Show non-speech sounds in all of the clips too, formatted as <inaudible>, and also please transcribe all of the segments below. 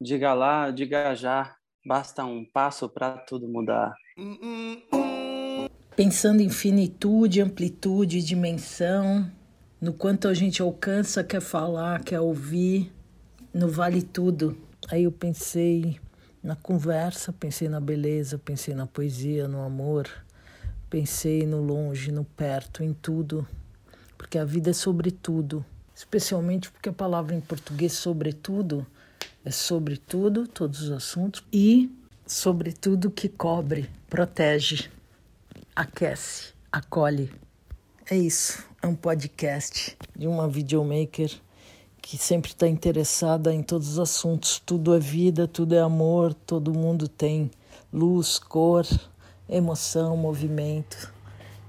diga lá, diga já, basta um passo para tudo mudar. Pensando em finitude, amplitude, dimensão, no quanto a gente alcança, quer falar, quer ouvir, no vale tudo. Aí eu pensei na conversa, pensei na beleza, pensei na poesia, no amor, pensei no longe, no perto, em tudo, porque a vida é sobre tudo, especialmente porque a palavra em português sobretudo sobre tudo, todos os assuntos e sobre tudo que cobre, protege, aquece, acolhe. É isso, é um podcast de uma videomaker que sempre está interessada em todos os assuntos. Tudo é vida, tudo é amor, todo mundo tem luz, cor, emoção, movimento.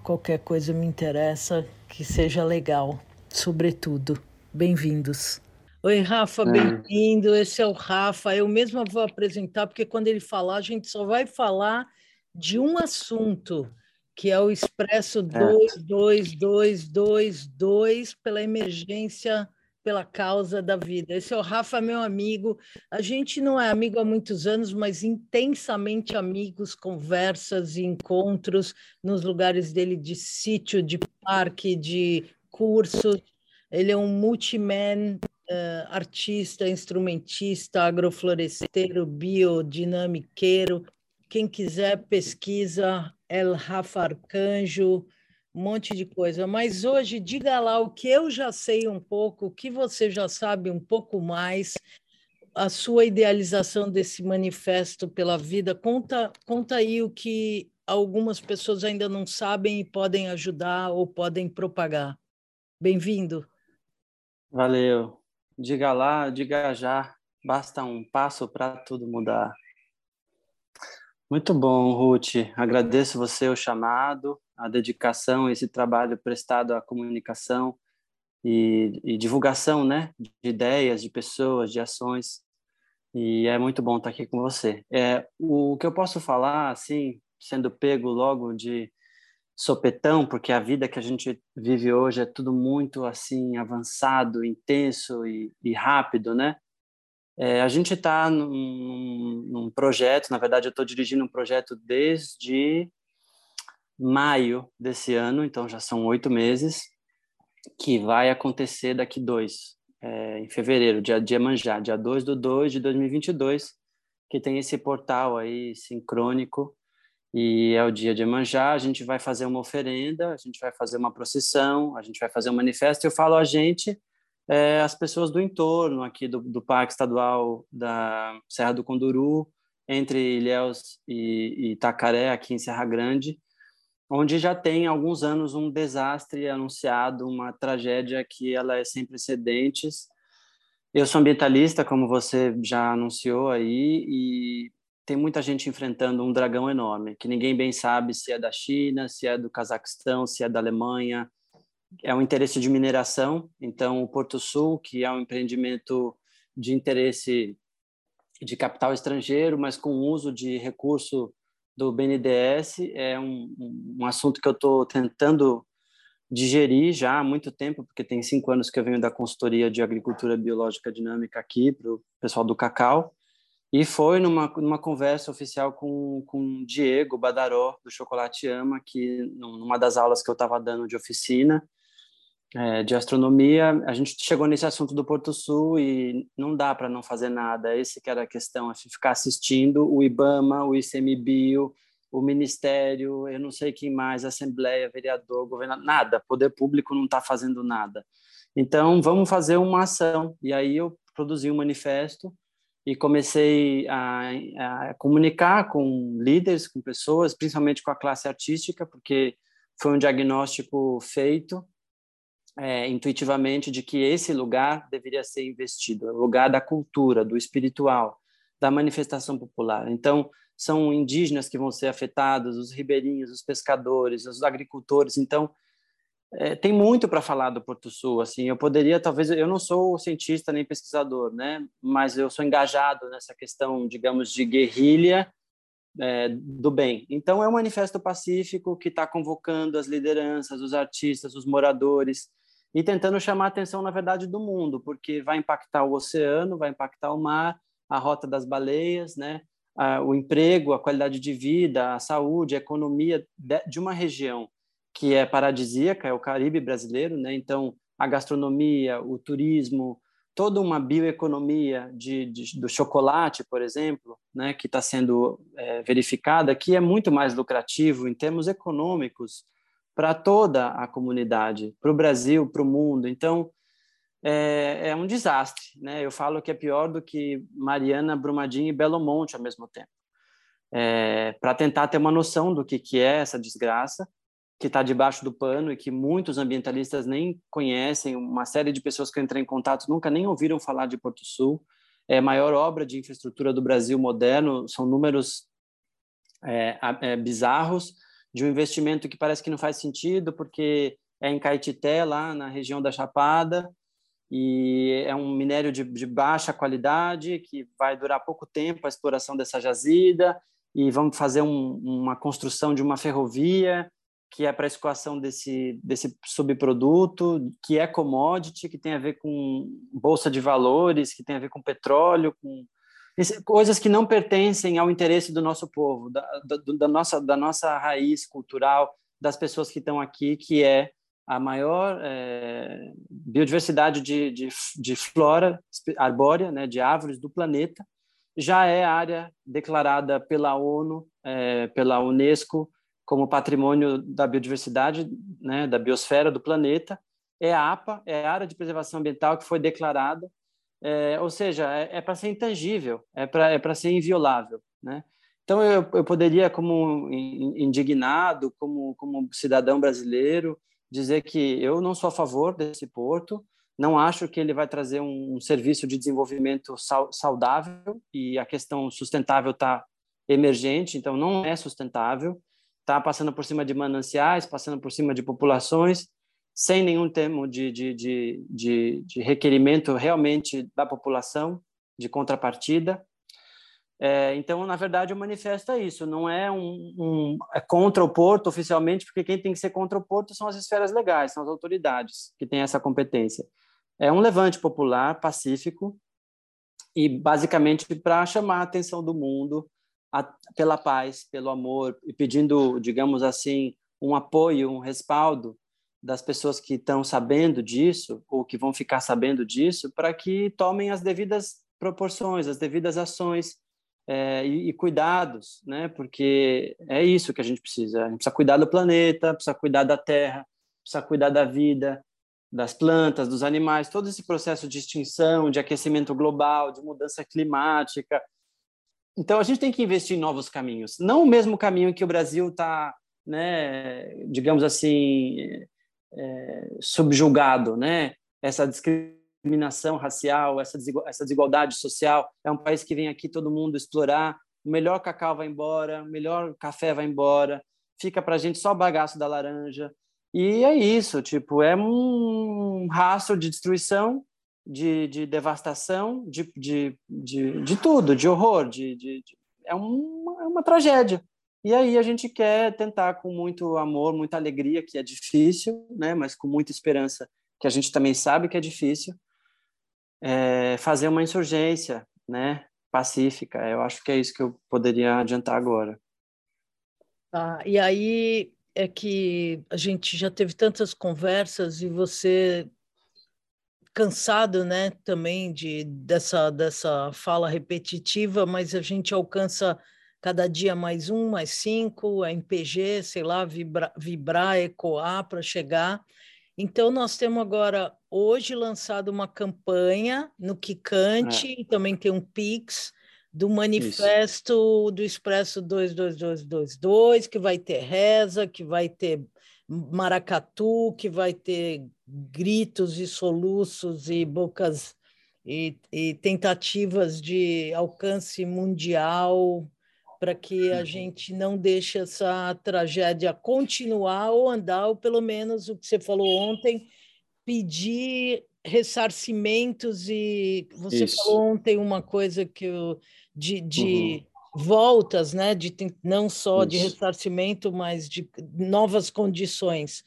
Qualquer coisa me interessa que seja legal, sobretudo. Bem-vindos. Oi, Rafa, é. bem-vindo. Esse é o Rafa. Eu mesma vou apresentar, porque quando ele falar, a gente só vai falar de um assunto, que é o Expresso 22222 pela emergência pela causa da vida. Esse é o Rafa, meu amigo. A gente não é amigo há muitos anos, mas intensamente amigos, conversas e encontros nos lugares dele de sítio, de parque, de cursos. Ele é um multiman, uh, artista, instrumentista, agrofloresteiro, biodinamiqueiro. Quem quiser pesquisa, El Rafa Arcanjo, um monte de coisa. Mas hoje, diga lá o que eu já sei um pouco, o que você já sabe um pouco mais, a sua idealização desse manifesto pela vida. Conta, conta aí o que algumas pessoas ainda não sabem e podem ajudar ou podem propagar. Bem-vindo. Valeu. Diga lá, diga já. Basta um passo para tudo mudar. Muito bom, Ruth. Agradeço você o chamado a dedicação, esse trabalho prestado à comunicação e, e, divulgação, né, de ideias, de pessoas, de ações. E é muito bom estar aqui com você. É, o que eu posso falar, assim, sendo pego logo de sopetão, porque a vida que a gente vive hoje é tudo muito assim avançado, intenso e, e rápido, né? É, a gente está num, num, projeto, na verdade eu estou dirigindo um projeto desde maio desse ano, então já são oito meses, que vai acontecer daqui dois, é, em fevereiro, dia de Iemanjá, dia 2 do 2 de 2022, que tem esse portal aí sincrônico, e é o dia de Iemanjá, a gente vai fazer uma oferenda, a gente vai fazer uma procissão, a gente vai fazer um manifesto, eu falo a gente, é, as pessoas do entorno aqui do, do Parque Estadual da Serra do Conduru, entre Ilhéus e, e Itacaré, aqui em Serra Grande, onde já tem alguns anos um desastre anunciado, uma tragédia que ela é sem precedentes. Eu sou ambientalista, como você já anunciou aí, e tem muita gente enfrentando um dragão enorme, que ninguém bem sabe se é da China, se é do Cazaquistão, se é da Alemanha. É um interesse de mineração, então o Porto Sul, que é um empreendimento de interesse de capital estrangeiro, mas com uso de recurso do BNDES é um, um assunto que eu estou tentando digerir já há muito tempo, porque tem cinco anos que eu venho da consultoria de agricultura biológica dinâmica aqui para o pessoal do cacau, e foi numa, numa conversa oficial com com Diego Badaró, do Chocolate Ama, que numa das aulas que eu estava dando de oficina, é, de astronomia, a gente chegou nesse assunto do Porto Sul e não dá para não fazer nada. Esse que era a questão, assim, ficar assistindo o IBAMA, o ICMBio, o Ministério, eu não sei quem mais, Assembleia, vereador, governador, nada. Poder público não está fazendo nada. Então, vamos fazer uma ação. E aí eu produzi um manifesto e comecei a, a comunicar com líderes, com pessoas, principalmente com a classe artística, porque foi um diagnóstico feito é, intuitivamente de que esse lugar deveria ser investido, o lugar da cultura, do espiritual, da manifestação popular. Então, são indígenas que vão ser afetados, os ribeirinhos, os pescadores, os agricultores. Então, é, tem muito para falar do Porto Sul. Assim, eu poderia, talvez, eu não sou cientista nem pesquisador, né? Mas eu sou engajado nessa questão, digamos, de guerrilha é, do bem. Então, é um manifesto pacífico que está convocando as lideranças, os artistas, os moradores e tentando chamar a atenção, na verdade, do mundo, porque vai impactar o oceano, vai impactar o mar a rota das baleias, né? o emprego, a qualidade de vida, a saúde, a economia de uma região que é paradisíaca, é o Caribe brasileiro, né? Então, a gastronomia, o turismo, toda uma bioeconomia de, de do chocolate, por exemplo, né, que está sendo é, verificada, que é muito mais lucrativo em termos econômicos para toda a comunidade, para o Brasil, para o mundo. Então, é, é, um desastre. Né? Eu falo que é pior do que Mariana, Brumadinho e Belo Monte ao mesmo tempo. É, para tentar ter uma noção do que, que é essa desgraça, que está debaixo do pano e que muitos ambientalistas nem conhecem, uma série de pessoas que entram em contato nunca nem ouviram falar de Porto Sul. É a maior obra de infraestrutura do Brasil moderno, são números é, é, bizarros de um investimento que parece que não faz sentido, porque é em Caetité, lá na região da Chapada, e é um minério de, de, baixa qualidade que vai durar pouco tempo a exploração dessa jazida e vamos fazer um, uma construção de uma ferrovia que é para escoação desse desse subproduto que é commodity que tem a ver com bolsa de valores que tem a ver com petróleo com coisas que não pertencem ao interesse do nosso povo da, da, da nossa da nossa raiz cultural das pessoas que estão aqui que é a maior é, biodiversidade de, de, de, flora arbórea, né, de árvores do planeta, já é área declarada pela ONU, é, pela Unesco, como patrimônio da biodiversidade, né, da biosfera do planeta. É a APA, é a área de preservação ambiental que foi declarada, é, ou seja, é, é para ser intangível, é para é ser inviolável, né? Então eu, eu poderia, como indignado, como como cidadão brasileiro, dizer que eu não sou a favor desse porto, não acho que ele vai trazer um, um serviço de desenvolvimento saudável e a questão sustentável está emergente, então não é sustentável, está passando por cima de mananciais, passando por cima de populações, sem nenhum termo de, de, de, de, de requerimento realmente da população, de contrapartida. É, então, na verdade, o manifesto é isso, não é um, um é contra o porto oficialmente, porque quem tem que ser contra o porto são as esferas legais, são as autoridades que têm essa competência. É um levante popular, pacífico, e basicamente para chamar a atenção do mundo a, pela paz, pelo amor, e pedindo, digamos assim, um apoio, um respaldo das pessoas que estão sabendo disso, ou que vão ficar sabendo disso, para que tomem as devidas proporções, as devidas ações é, e, e, cuidados, né? Porque é isso que a gente precisa. A gente precisa cuidar do planeta, precisa cuidar da terra, precisa cuidar da vida, das plantas, dos animais, todo esse processo de extinção, de aquecimento global, de mudança climática. Então a gente tem que investir em novos caminhos, não o mesmo caminho que o Brasil está, né? Digamos assim, é, subjugado, né? Essa discriminação racial, essa, essa desigualdade social. É um país que vem aqui todo mundo explorar. O melhor cacau vai embora, o melhor café vai embora, fica para a gente só bagaço da laranja. E é isso, tipo, é um rastro de destruição, de, de devastação, de, de, de, de, tudo, de horror, de, de, de é, uma, é uma tragédia. E aí a gente quer tentar com muito amor, muita alegria, que é difícil, né? mas com muita esperança, que a gente também sabe que é difícil, é, fazer uma insurgência, né, pacífica. Eu acho que é isso que eu poderia adiantar agora. Tá, e aí é que a gente já teve tantas conversas e você cansado, né, também de dessa dessa fala repetitiva, mas a gente alcança cada dia mais um, mais cinco, a MPG, sei lá, vibra, vibrar, ecoar para chegar. Então, nós temos agora, hoje, lançado uma campanha no Kikante, é. também tem um Pix, do manifesto Isso. do Expresso 22222, que vai ter reza, que vai ter maracatu, que vai ter gritos e soluços e bocas e, e tentativas de alcance mundial para que a uhum. gente não deixe essa tragédia continuar ou andar, ou pelo menos o que você falou ontem, pedir ressarcimentos e você Isso. falou ontem uma coisa que eu, de, de uhum. Voltas, né, de não só Isso. de ressarcimento, mas de novas condições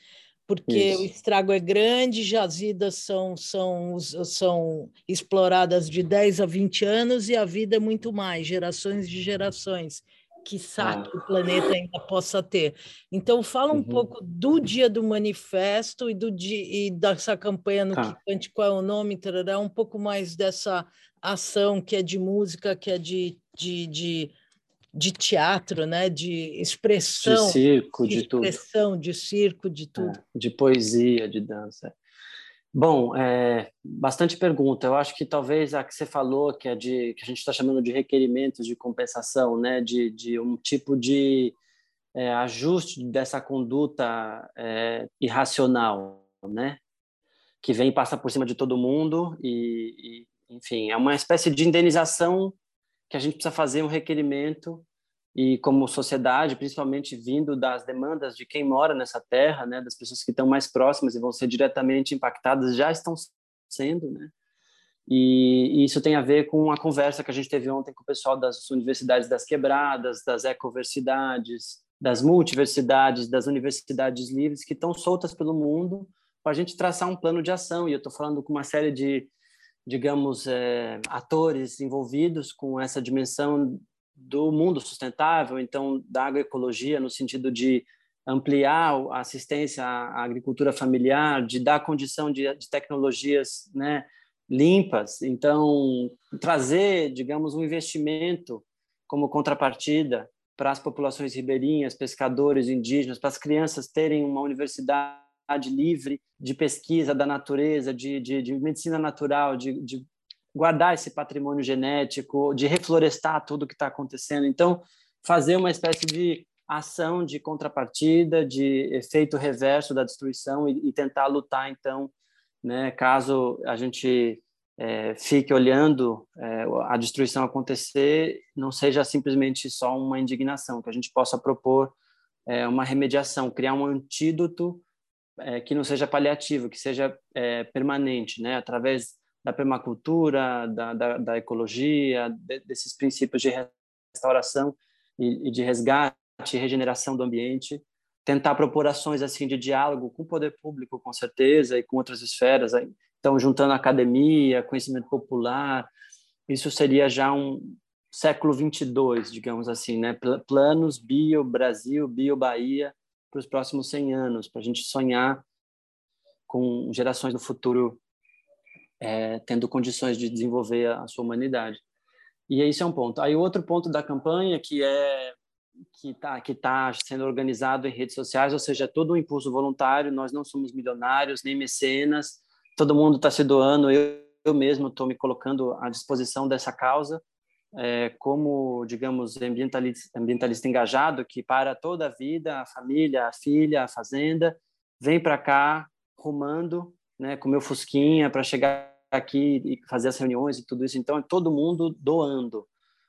porque Isso. o estrago é grande, jazidas são, são, são exploradas de 10 a 20 anos e a vida é muito mais, gerações de gerações que ah. o planeta ainda possa ter. Então, fala um uhum. pouco do dia do manifesto e, do dia, e dessa campanha no tá. Quicante, qual é o nome, tarará, um pouco mais dessa ação que é de música, que é de, de, de, de teatro, né? de expressão. De circo, de, de expressão, tudo. de circo, de tudo. É, de poesia, de dança. Bom, é, bastante pergunta. Eu acho que talvez a que você falou, que é de que a gente está chamando de requerimentos de compensação, né, de, de um tipo de é, ajuste dessa conduta é, irracional, né, que vem e passa por cima de todo mundo e, e, enfim, é uma espécie de indenização que a gente precisa fazer um requerimento e como sociedade, principalmente vindo das demandas de quem mora nessa terra, né, das pessoas que estão mais próximas e vão ser diretamente impactadas, já estão sendo, né? E, e, isso tem a ver com a conversa que a gente teve ontem com o pessoal das universidades das quebradas, das ecoversidades, das multiversidades, das universidades livres que estão soltas pelo mundo para a gente traçar um plano de ação. E eu estou falando com uma série de, digamos, é, atores envolvidos com essa dimensão do mundo sustentável, então da agroecologia no sentido de ampliar a assistência à agricultura familiar, de dar condição de, de tecnologias né, limpas, então trazer, digamos, um investimento como contrapartida para as populações ribeirinhas, pescadores, indígenas, para as crianças terem uma universidade livre de pesquisa da natureza, de, de, de medicina natural, de, de guardar esse patrimônio genético, de reflorestar tudo que está acontecendo. Então, fazer uma espécie de ação de contrapartida, de efeito reverso da destruição e, e tentar lutar, então, né, caso a gente é, fique olhando é, a destruição acontecer, não seja simplesmente só uma indignação, que a gente possa propor é, uma remediação, criar um antídoto é, que não seja paliativo, que seja é, permanente, né, através da permacultura, da, da, da ecologia, de, desses princípios de restauração e, e, de resgate regeneração do ambiente, tentar propor ações assim de diálogo com o poder público, com certeza, e com outras esferas. Então, juntando academia, conhecimento popular, isso seria já um século 22, digamos assim, né? Planos bio Brasil, bio Bahia para os próximos 100 anos, para a gente sonhar com gerações do futuro é, tendo condições de desenvolver a, sua humanidade. E esse é um ponto. Aí outro ponto da campanha que é que está que tá sendo organizado em redes sociais, ou seja, todo um impulso voluntário. Nós não somos milionários nem mecenas. Todo mundo está se doando. Eu, eu mesmo estou me colocando à disposição dessa causa é, como, digamos, ambientalista, ambientalista engajado que para toda a vida, a família, a filha, a fazenda, vem para cá rumando, né, com meu fusquinha para chegar aqui e fazer as reuniões e tudo isso. Então, é todo mundo doando,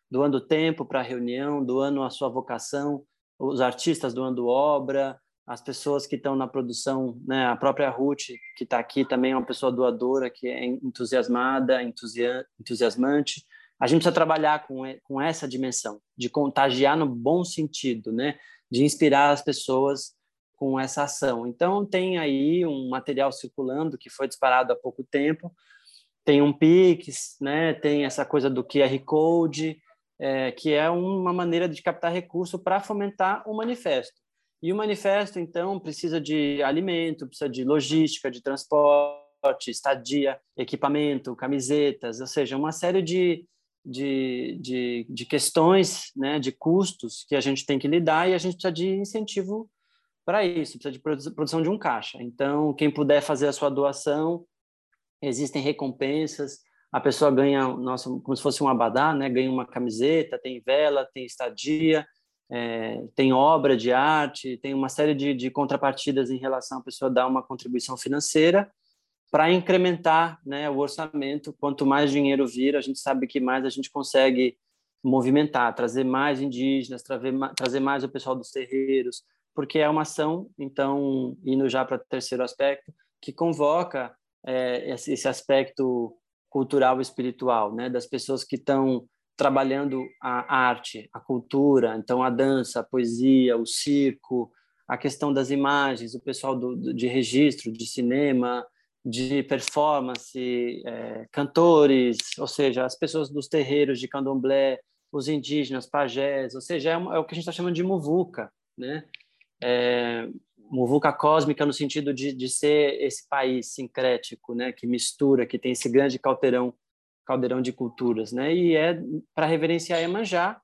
doando tempo para a reunião, doando a sua vocação, os artistas doando obra, as pessoas que estão na produção, né? A própria Ruth, que está aqui, também é uma pessoa doadora, que é entusiasmada, entusiasmante. A gente precisa trabalhar com, com essa dimensão, de contagiar no bom sentido, né? De inspirar as pessoas com essa ação. Então, tem aí um material circulando que foi disparado há pouco tempo, tem um Pix, né? tem essa coisa do QR Code, é, que é uma maneira de captar recurso para fomentar o manifesto. E o manifesto, então, precisa de alimento, precisa de logística, de transporte, estadia, equipamento, camisetas, ou seja, uma série de, de, de, de questões, né, de custos que a gente tem que lidar e a gente precisa de incentivo para isso, precisa de produção de um caixa. Então, quem puder fazer a sua doação, existem recompensas, a pessoa ganha, nossa, como se fosse um abadá, né? ganha uma camiseta, tem vela, tem estadia, é, tem obra de arte, tem uma série de, de contrapartidas em relação à pessoa dar uma contribuição financeira para incrementar né, o orçamento. Quanto mais dinheiro vir, a gente sabe que mais a gente consegue movimentar, trazer mais indígenas, trazer, trazer mais o pessoal dos terreiros, porque é uma ação, então, indo já para o terceiro aspecto, que convoca é, esse aspecto cultural e espiritual, né, das pessoas que estão trabalhando a arte, a cultura, então a dança, a poesia, o circo, a questão das imagens, o pessoal do, de registro, de cinema, de performance, é, cantores, ou seja, as pessoas dos terreiros de candomblé, os indígenas, pajés, ou seja, é, é o que a gente está chamando de muvuca, né? É, muvuca cósmica no sentido de, de ser esse país sincrético, né? Que mistura, que tem esse grande caldeirão, caldeirão de culturas, né? E é para reverenciar Iemanjá.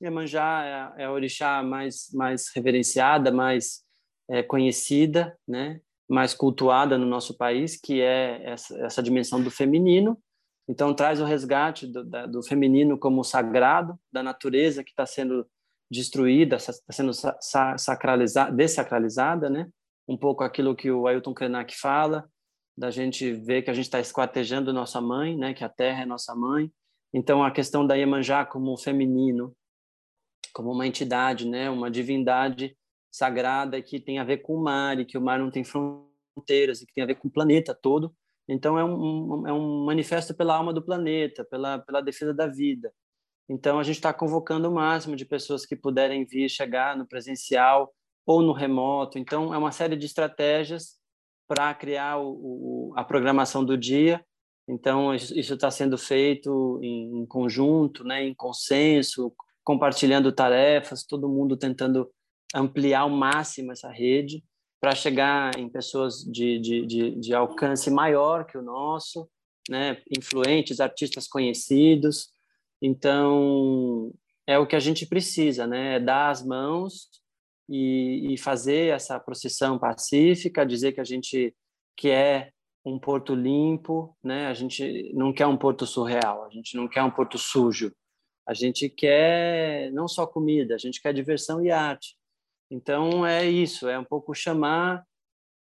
Iemanjá é, é a orixá mais mais reverenciada, mais é, conhecida, né? Mais cultuada no nosso país, que é essa, essa dimensão do feminino. Então, traz o resgate do, da, do feminino como sagrado, da natureza que está sendo destruída, está sendo sacralizada, desacralizada, né? Um pouco aquilo que o Ailton Krenak fala, da gente ver que a gente está esquartejando nossa mãe, né? Que a terra é nossa mãe. Então, a questão da Iemanjá como feminino, como uma entidade, né? Uma divindade sagrada que tem a ver com o mar e que o mar não tem fronteiras e que tem a ver com o planeta todo. Então é um, é um manifesto pela alma do planeta, pela pela defesa da vida. Então a gente está convocando o máximo de pessoas que puderem vir chegar no presencial ou no remoto. Então é uma série de estratégias para criar o, o, a programação do dia. Então isso está sendo feito em, em conjunto, né, em consenso, compartilhando tarefas, todo mundo tentando ampliar ao máximo essa rede para chegar em pessoas de, de, de, de, alcance maior que o nosso, né? influentes, artistas conhecidos. Então, é o que a gente precisa, né? É dar as mãos e, e fazer essa procissão pacífica, dizer que a gente quer um porto limpo, né? A gente não quer um porto surreal, a gente não quer um porto sujo. A gente quer não só comida, a gente quer diversão e arte. Então é isso, é um pouco chamar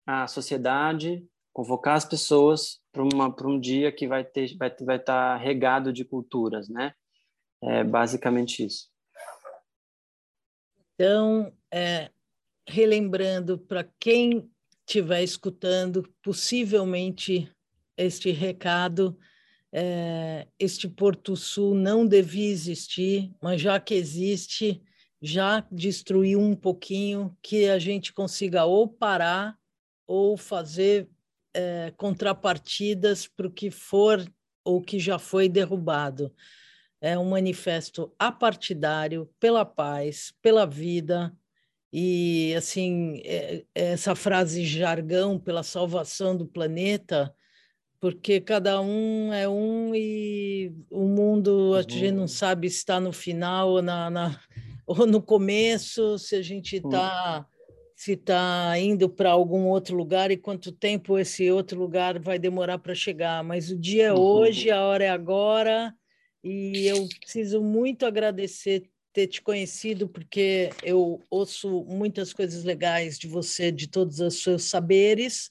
a sociedade, convocar as pessoas para um dia que vai vai vai estar tá regado de culturas, né? É basicamente isso. Então, é, relembrando para quem estiver escutando, possivelmente este recado, é, este Porto Sul não devia existir, mas já que existe, já destruiu um pouquinho, que a gente consiga ou parar ou fazer é, contrapartidas para o que for ou que já foi derrubado. É um manifesto apartidário pela paz, pela vida, e assim é, essa frase jargão pela salvação do planeta porque cada um é um e o mundo a gente não sabe se está no final ou na, na, ou no começo, se a gente está se está indo para algum outro lugar e quanto tempo esse outro lugar vai demorar para chegar. Mas o dia é uhum. hoje, a hora é agora, e eu preciso muito agradecer ter te conhecido, porque eu ouço muitas coisas legais de você, de todos os seus saberes,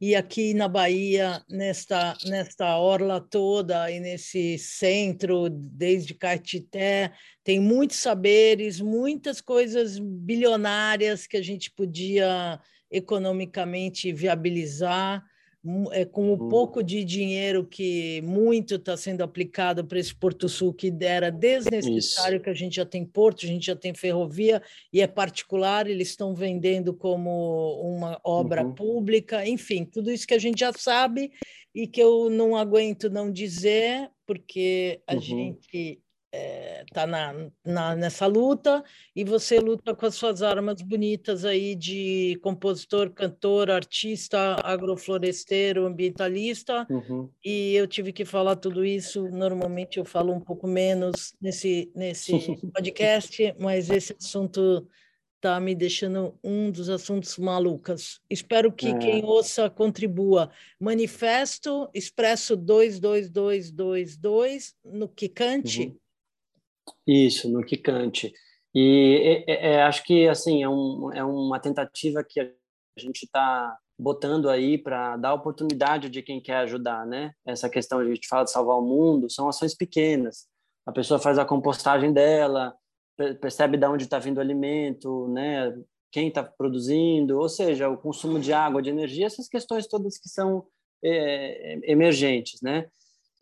e aqui na Bahia, nesta, nesta orla toda e nesse centro, desde Caetité, tem muitos saberes, muitas coisas bilionárias que a gente podia economicamente viabilizar com o uhum. pouco de dinheiro que muito está sendo aplicado para esse Porto Sul, que era desnecessário, isso. que a gente já tem porto, a gente já tem ferrovia, e é particular, eles estão vendendo como uma obra uhum. pública, enfim, tudo isso que a gente já sabe e que eu não aguento não dizer, porque a uhum. gente está é, tá na, na, nessa luta e você luta com as suas armas bonitas aí de compositor, cantor, artista, agrofloresteiro, ambientalista. Uhum. E eu tive que falar tudo isso. Normalmente eu falo um pouco menos nesse, nesse <laughs> podcast, mas esse assunto está me deixando um dos assuntos malucas. Espero que é. quem ouça contribua. Manifesto Expresso 22222 no Kikante. Uhum isso, no Kikante. E é, é, acho que assim é, um, é uma tentativa que a gente está botando aí para dar oportunidade de quem quer ajudar, né? Essa questão a gente fala de salvar o mundo são ações pequenas. A pessoa faz a compostagem dela, percebe de onde está vindo o alimento, né? Quem está produzindo, ou seja, o consumo de água, de energia, essas questões todas que são é, emergentes, né?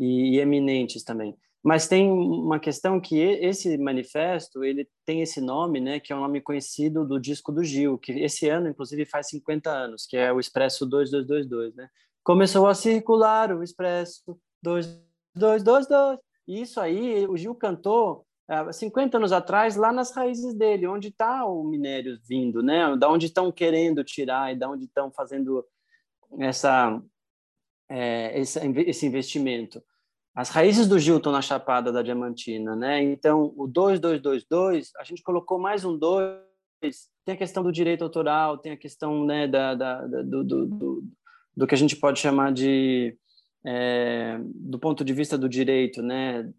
E, e eminentes também. Mas tem uma questão que esse manifesto, ele tem esse nome, né, que é um nome conhecido do disco do Gil, que esse ano, inclusive, faz 50 anos, que é o Expresso 2222, né? Começou a circular o Expresso 2222. E isso aí, o Gil cantou há 50 anos atrás, lá nas raízes dele, onde está o minério vindo, né? Da onde estão querendo tirar e da onde estão fazendo essa, é, esse investimento. As raízes do Gil estão na Chapada da Diamantina, né? Então, o 2222, a gente colocou mais um 2, tem a questão do direito autoral, tem a questão né, da, da, da do, do, do, do, que a gente pode chamar de, é, do ponto de vista do direito, né?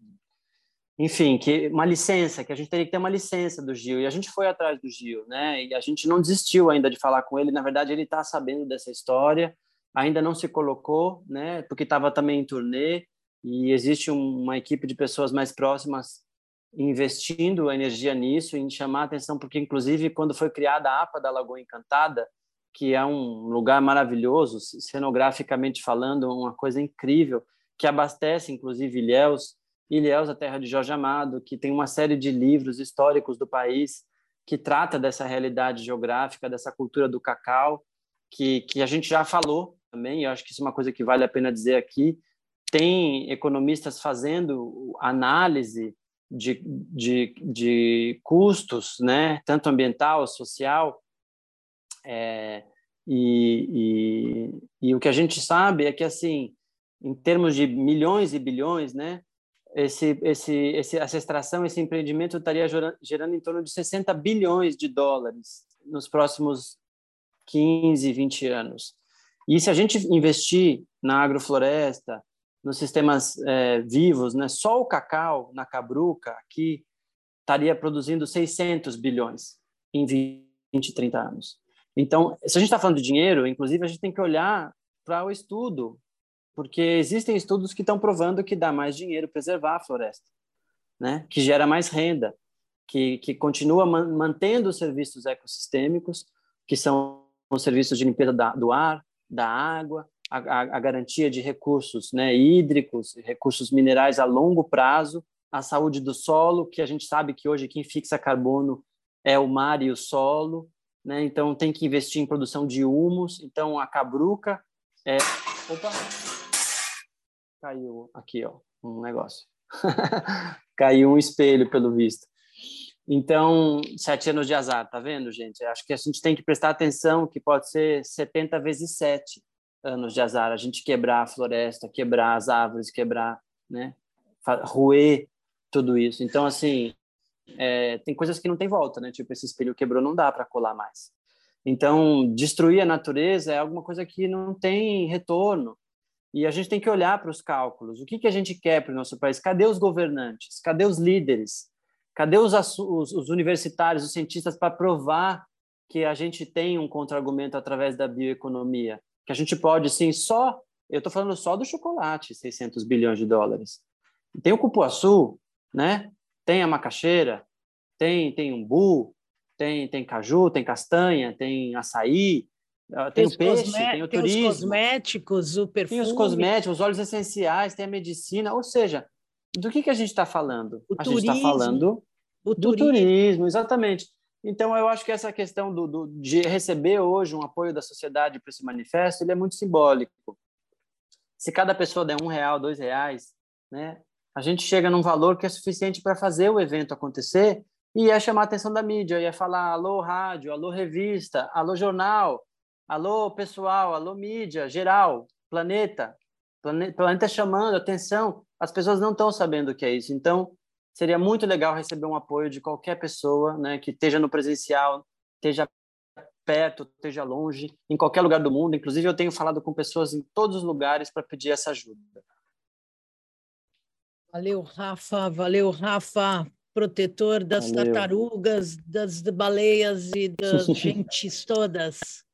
Enfim, que uma licença, que a gente teria que ter uma licença do Gil, e a gente foi atrás do Gil, né? E a gente não desistiu ainda de falar com ele, na verdade ele está sabendo dessa história, ainda não se colocou, né? Porque estava também em turnê, e existe uma equipe de pessoas mais próximas investindo energia nisso, em chamar a atenção, porque inclusive quando foi criada a APA da Lagoa Encantada, que é um lugar maravilhoso, cenograficamente falando, uma coisa incrível, que abastece inclusive Ilhéus, Ilhéus, a terra de Jorge Amado, que tem uma série de livros históricos do país que trata dessa realidade geográfica, dessa cultura do cacau, que, que a gente já falou também, eu acho que isso é uma coisa que vale a pena dizer aqui, tem economistas fazendo análise de, de, de custos, né, tanto ambiental, social, é, e, e, e, o que a gente sabe é que, assim, em termos de milhões e bilhões, né, esse, esse, esse, essa extração, esse empreendimento estaria gerando, gerando em torno de 60 bilhões de dólares nos próximos 15, 20 anos. E se a gente investir na agrofloresta, nos sistemas é, vivos, né? Só o cacau na Cabruca aqui estaria produzindo 600 bilhões em 20, 30 anos. Então, se a gente está falando de dinheiro, inclusive a gente tem que olhar para o estudo, porque existem estudos que estão provando que dá mais dinheiro preservar a floresta, né? Que gera mais renda, que que continua man, mantendo os serviços ecossistêmicos, que são os serviços de limpeza da, do ar, da água, a, a, garantia de recursos né, hídricos, recursos minerais a longo prazo, a saúde do solo, que a gente sabe que hoje quem fixa carbono é o mar e o solo, né? então tem que investir em produção de humus. Então a cabruca é. Opa! Caiu aqui, ó, um negócio. <laughs> Caiu um espelho, pelo visto. Então, sete anos de azar, tá vendo, gente? Acho que a gente tem que prestar atenção que pode ser 70 vezes 7 anos de azar, a gente quebrar a floresta, quebrar as árvores, quebrar, né, roer tudo isso. Então, assim, é, tem coisas que não tem volta, né? Tipo, esse espelho quebrou, não dá para colar mais. Então, destruir a natureza é alguma coisa que não tem retorno. E a gente tem que olhar para os cálculos. O que, que a gente quer para o nosso país? Cadê os governantes? Cadê os líderes? Cadê os, os, os universitários, os cientistas para provar que a gente tem um contra-argumento através da bioeconomia? Que a gente pode, sim, só. Eu estou falando só do chocolate, 600 bilhões de dólares. Tem o cupuaçu, né? tem a macaxeira, tem, tem umbu, tem, tem caju, tem castanha, tem açaí, ah, tem, tem o peixe, tem o tem turismo. Tem os cosméticos, o perfume. Tem os cosméticos, os óleos essenciais, tem a medicina. Ou seja, do que, que a gente está falando? O a turismo, gente está falando do turismo. turismo, exatamente. Então, eu acho que essa questão do, do, de receber hoje um apoio da sociedade para esse manifesto, ele é muito simbólico. Se cada pessoa der um real, dois reais, né, a gente chega num valor que é suficiente para fazer o evento acontecer e é chamar a atenção da mídia, e é falar alô rádio, alô revista, alô jornal, alô pessoal, alô mídia, geral, planeta, planeta, planeta chamando, atenção, as pessoas não estão sabendo o que é isso. Então, seria muito legal receber um apoio de qualquer pessoa, né, que esteja no presencial, esteja perto, esteja longe, em qualquer lugar do mundo. Inclusive, eu tenho falado com pessoas em todos os lugares para pedir essa ajuda. Valeu, Rafa. Valeu, Rafa, protetor das Valeu. tartarugas, das baleias e das <laughs> gentes todas.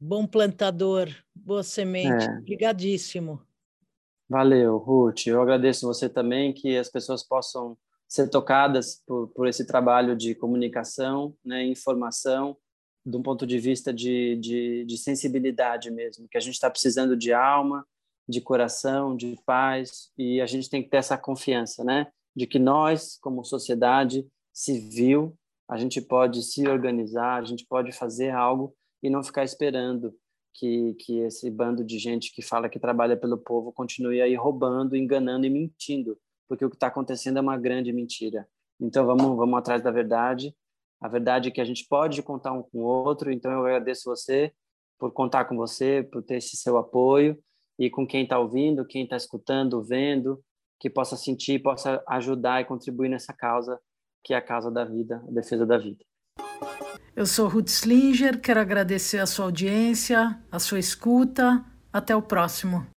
Bom plantador, boa semente. É. Obrigadíssimo. Valeu, Ruth. Eu agradeço você também, que as pessoas possam ser tocadas por, por esse trabalho de comunicação, né, informação, de um ponto de vista de, de, de sensibilidade mesmo, que a gente está precisando de alma, de coração, de paz, e a gente tem que ter essa confiança, né? De que nós, como sociedade civil, a gente pode se organizar, a gente pode fazer algo e não ficar esperando que, que esse bando de gente que fala que trabalha pelo povo continue aí roubando, enganando e mentindo, porque o que está acontecendo é uma grande mentira. Então vamos, vamos atrás da verdade. A verdade é que a gente pode contar um com o outro. Então eu agradeço você por contar com você, por ter esse seu apoio e com quem está ouvindo, quem está escutando, vendo, que possa sentir, possa ajudar e contribuir nessa causa que é a causa da vida, a defesa da vida. Eu sou Ruth Slinger, quero agradecer a sua audiência, a sua escuta. Até o próximo.